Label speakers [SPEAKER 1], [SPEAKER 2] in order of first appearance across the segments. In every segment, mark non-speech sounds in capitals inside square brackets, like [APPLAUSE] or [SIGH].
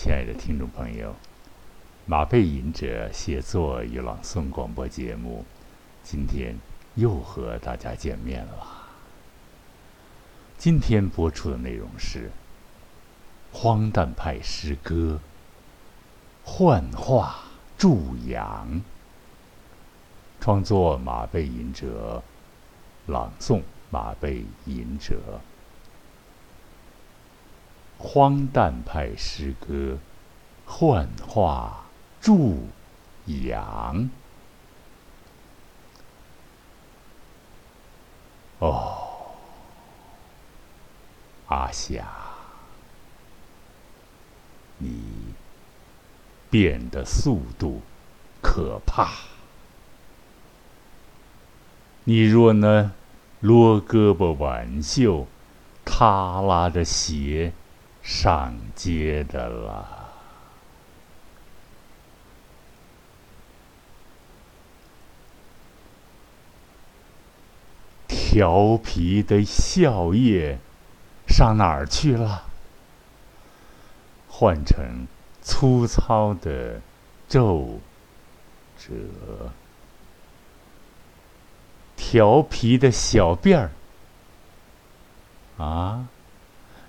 [SPEAKER 1] 亲爱的听众朋友，马背吟者写作与朗诵广播节目，今天又和大家见面了。今天播出的内容是荒诞派诗歌《幻化助阳》，创作马背吟者，朗诵马背吟者。荒诞派诗歌，幻化助阳。哦，阿霞，你变的速度可怕。你若能撸胳膊挽袖，耷拉着鞋。上街的了，调皮的笑靥上哪儿去了？换成粗糙的皱褶，调皮的小辫儿啊！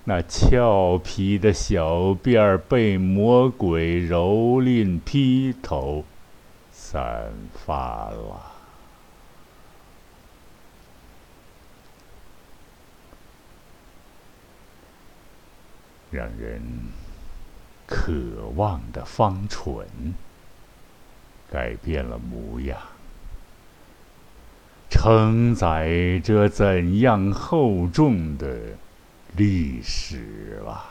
[SPEAKER 1] 那俏皮的小辫儿被魔鬼蹂躏披头散发了，让人渴望的芳唇改变了模样，承载着怎样厚重的？历史了，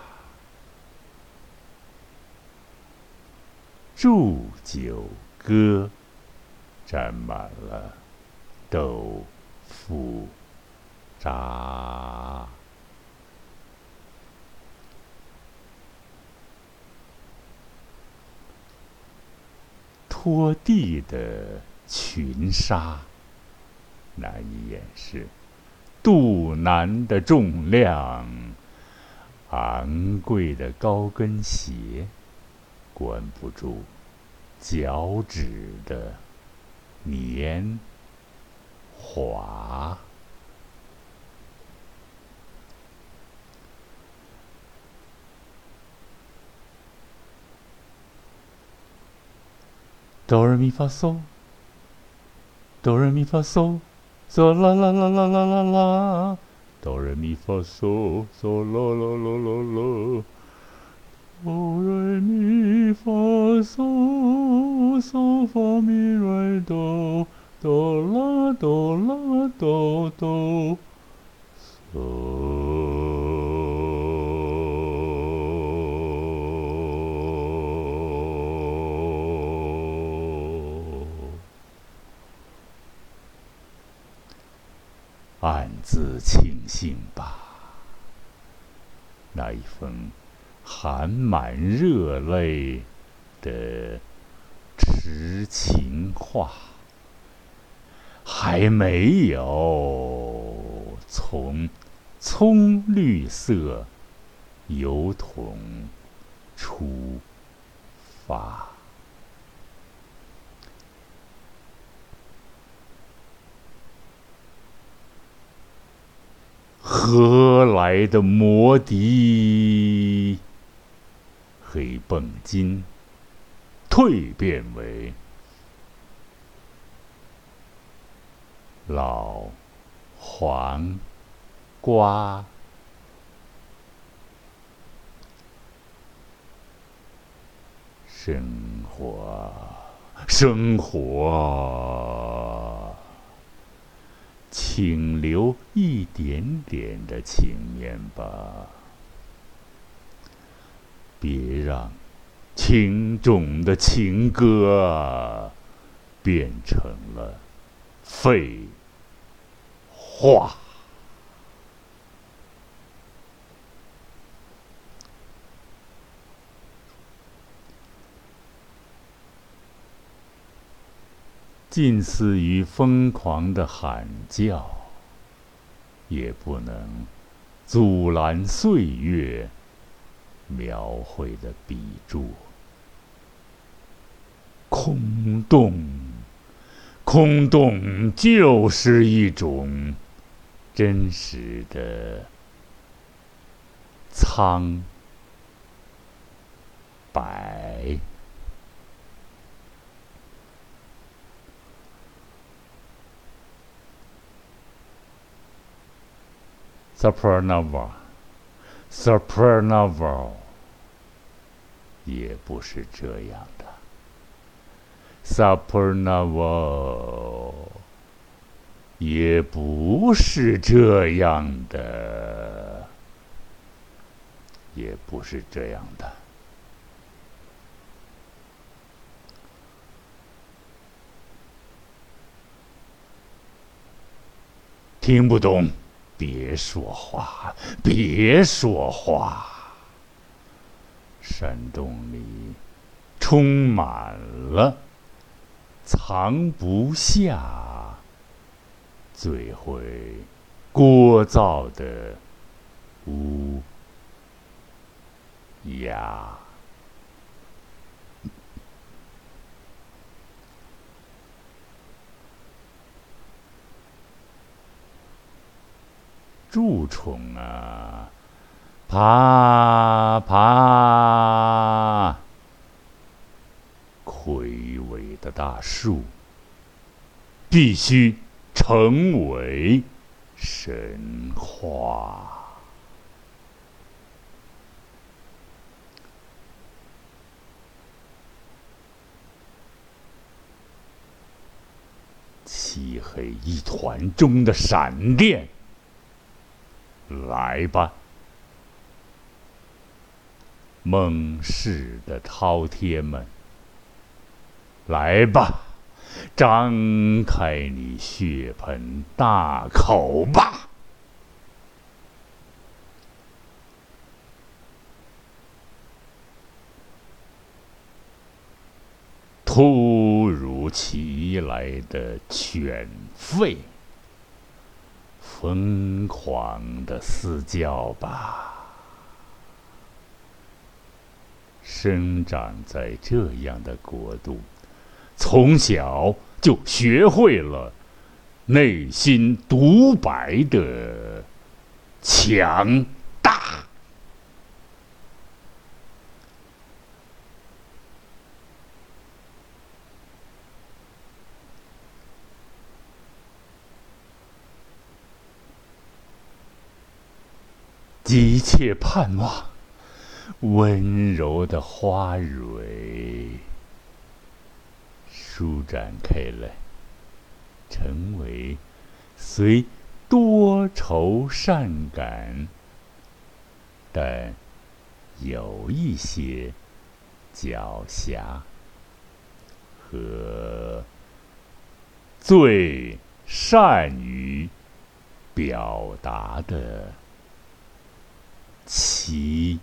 [SPEAKER 1] 祝酒歌沾满了豆腐渣，拖地的裙纱难以掩饰。肚腩的重量，昂贵的高跟鞋，关不住脚趾的黏滑。哆来咪发嗦，哆来咪发嗦。嗦啦啦啦啦啦啦啦，哆来咪发嗦，嗦啦啦啦啦啦，暗自庆幸吧，那一封含满热泪的痴情话，还没有从葱绿色油桶出发。何来的魔笛？黑绷筋蜕变为老黄瓜，生活，生活。请留一点点的情面吧，别让情种的情歌变成了废话。近似于疯狂的喊叫，也不能阻拦岁月描绘的笔注。空洞，空洞就是一种真实的苍白。Supernova，Supernova，也不是这样的。Supernova，也不是这样的，也不是这样的。听不懂。别说话，别说话。山洞里充满了藏不下、最会聒噪的乌鸦。蛀虫啊，爬爬！魁伟的大树必须成为神话。漆黑一团中的闪电。来吧，蒙氏的饕餮们！来吧，张开你血盆大口吧！突如其来的犬吠。疯狂的嘶叫吧！生长在这样的国度，从小就学会了内心独白的强大。急切盼望，温柔的花蕊舒展开来，成为虽多愁善感，但有一些狡黠和最善于表达的。奇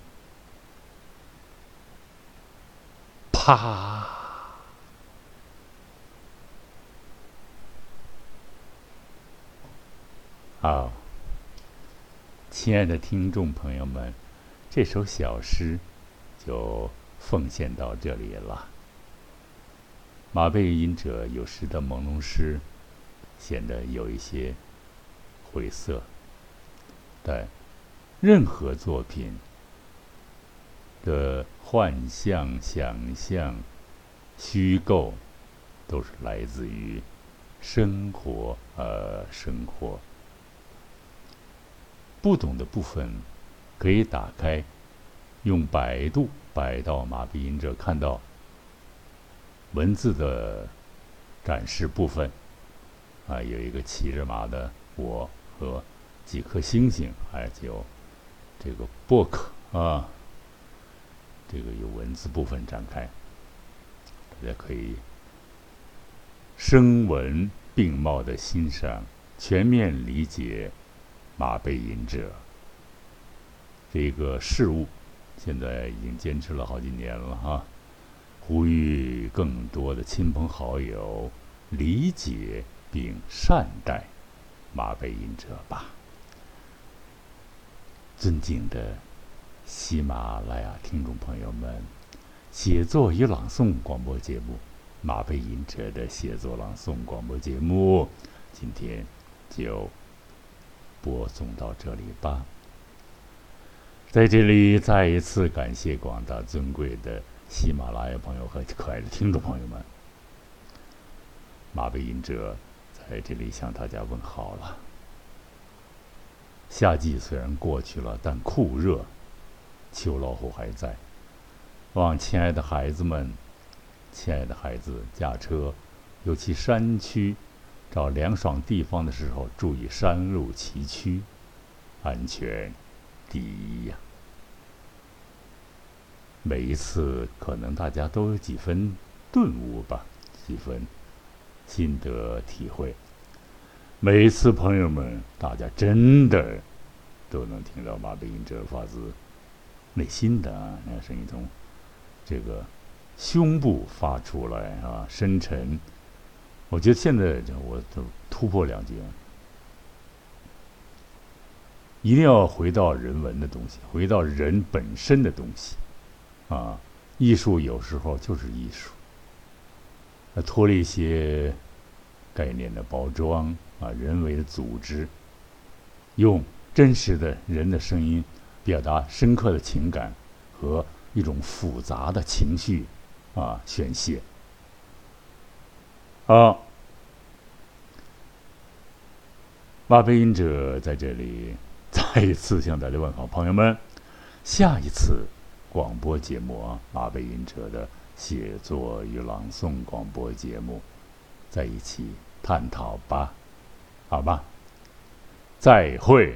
[SPEAKER 1] 葩！好，亲爱的听众朋友们，这首小诗就奉献到这里了。马背吟者有时的朦胧诗显得有一些晦涩，但。任何作品的幻象、想象、虚构，都是来自于生活。呃，生活不懂的部分可以打开，用百度百到马背吟者看到文字的展示部分。啊，有一个骑着马的我和几颗星星，还有。这个 book 啊，这个有文字部分展开，大家可以声闻并茂的欣赏，全面理解马背吟者这个事物。现在已经坚持了好几年了哈，呼吁更多的亲朋好友理解并善待马背吟者吧。尊敬的喜马拉雅听众朋友们，写作与朗诵广播节目《马背吟者的写作朗诵广播节目》，今天就播送到这里吧。在这里，再一次感谢广大尊贵的喜马拉雅朋友和可爱的听众朋友们。马背吟者在这里向大家问好了。夏季虽然过去了，但酷热。秋老虎还在，望亲爱的孩子们，亲爱的孩子驾车，尤其山区，找凉爽地方的时候，注意山路崎岖，安全第一呀。每一次可能大家都有几分顿悟吧，几分心得体会。每一次朋友们，大家真的都能听到马背吟者发自。内心的啊，那声音从这个胸部发出来啊，深沉。我觉得现在我都突破两句，一定要回到人文的东西，回到人本身的东西啊。艺术有时候就是艺术，那脱离一些概念的包装啊，人为的组织，用真实的人的声音。表达深刻的情感和一种复杂的情绪啊宣泄。啊，马背音者在这里 [LAUGHS] 再一次向大家问好，朋友们，下一次广播节目啊，马背吟者的写作与朗诵广播节目，在一起探讨吧，好吧，再会。